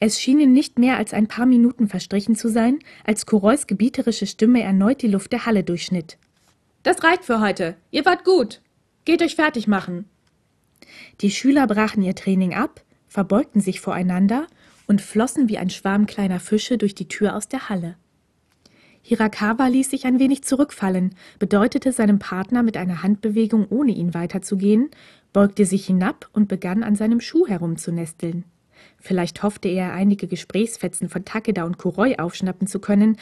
Es schienen nicht mehr als ein paar Minuten verstrichen zu sein, als Kurois gebieterische Stimme erneut die Luft der Halle durchschnitt. Das reicht für heute. Ihr wart gut. Geht euch fertig machen. Die Schüler brachen ihr Training ab, verbeugten sich voreinander und flossen wie ein Schwarm kleiner Fische durch die Tür aus der Halle. Hirakawa ließ sich ein wenig zurückfallen, bedeutete seinem Partner mit einer Handbewegung, ohne ihn weiterzugehen, beugte sich hinab und begann an seinem Schuh herumzunesteln. Vielleicht hoffte er, einige Gesprächsfetzen von Takeda und Kuroi aufschnappen zu können,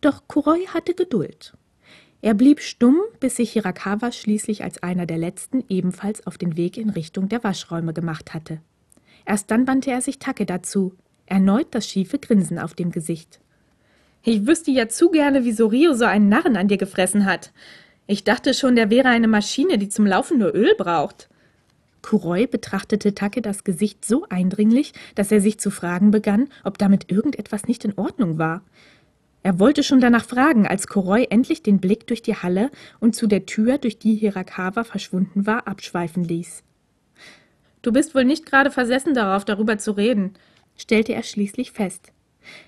doch Kuroi hatte Geduld. Er blieb stumm, bis sich Hirakawa schließlich als einer der letzten ebenfalls auf den Weg in Richtung der Waschräume gemacht hatte. Erst dann wandte er sich Takeda zu, erneut das schiefe Grinsen auf dem Gesicht. Ich wüsste ja zu gerne, wieso Rio so einen Narren an dir gefressen hat. Ich dachte schon, der wäre eine Maschine, die zum Laufen nur Öl braucht. Kuroi betrachtete Takedas Gesicht so eindringlich, dass er sich zu fragen begann, ob damit irgendetwas nicht in Ordnung war. Er wollte schon danach fragen, als Kuroi endlich den Blick durch die Halle und zu der Tür, durch die Hirakawa verschwunden war, abschweifen ließ. Du bist wohl nicht gerade versessen darauf, darüber zu reden, stellte er schließlich fest.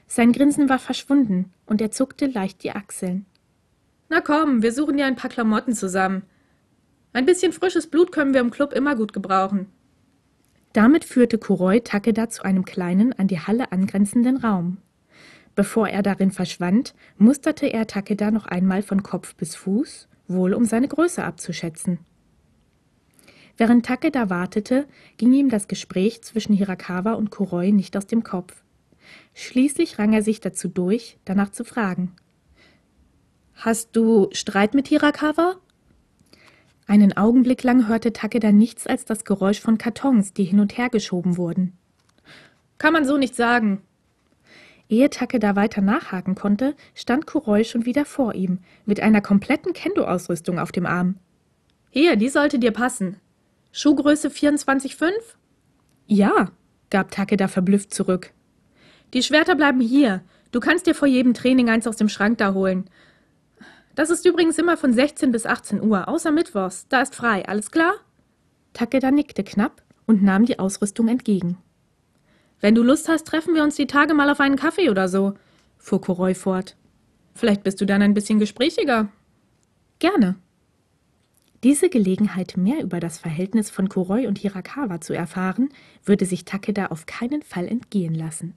Sein Grinsen war verschwunden und er zuckte leicht die Achseln. Na komm, wir suchen dir ein paar Klamotten zusammen. Ein bisschen frisches Blut können wir im Club immer gut gebrauchen. Damit führte Kuroi Takeda zu einem kleinen, an die Halle angrenzenden Raum. Bevor er darin verschwand, musterte er Takeda noch einmal von Kopf bis Fuß, wohl um seine Größe abzuschätzen. Während Takeda wartete, ging ihm das Gespräch zwischen Hirakawa und Kuroi nicht aus dem Kopf. Schließlich rang er sich dazu durch, danach zu fragen. Hast du Streit mit Hirakawa? Einen Augenblick lang hörte Takeda nichts als das Geräusch von Kartons, die hin und her geschoben wurden. Kann man so nicht sagen. Ehe Takeda weiter nachhaken konnte, stand Kuroi schon wieder vor ihm, mit einer kompletten Kendo-Ausrüstung auf dem Arm. Hier, die sollte dir passen. Schuhgröße 24,5? Ja, gab Takeda verblüfft zurück. Die Schwerter bleiben hier. Du kannst dir vor jedem Training eins aus dem Schrank da holen. Das ist übrigens immer von 16 bis 18 Uhr, außer Mittwochs. Da ist frei, alles klar? Takeda nickte knapp und nahm die Ausrüstung entgegen. Wenn du Lust hast, treffen wir uns die Tage mal auf einen Kaffee oder so, fuhr Koroi fort. Vielleicht bist du dann ein bisschen gesprächiger. Gerne. Diese Gelegenheit, mehr über das Verhältnis von Koroi und Hirakawa zu erfahren, würde sich Takeda auf keinen Fall entgehen lassen.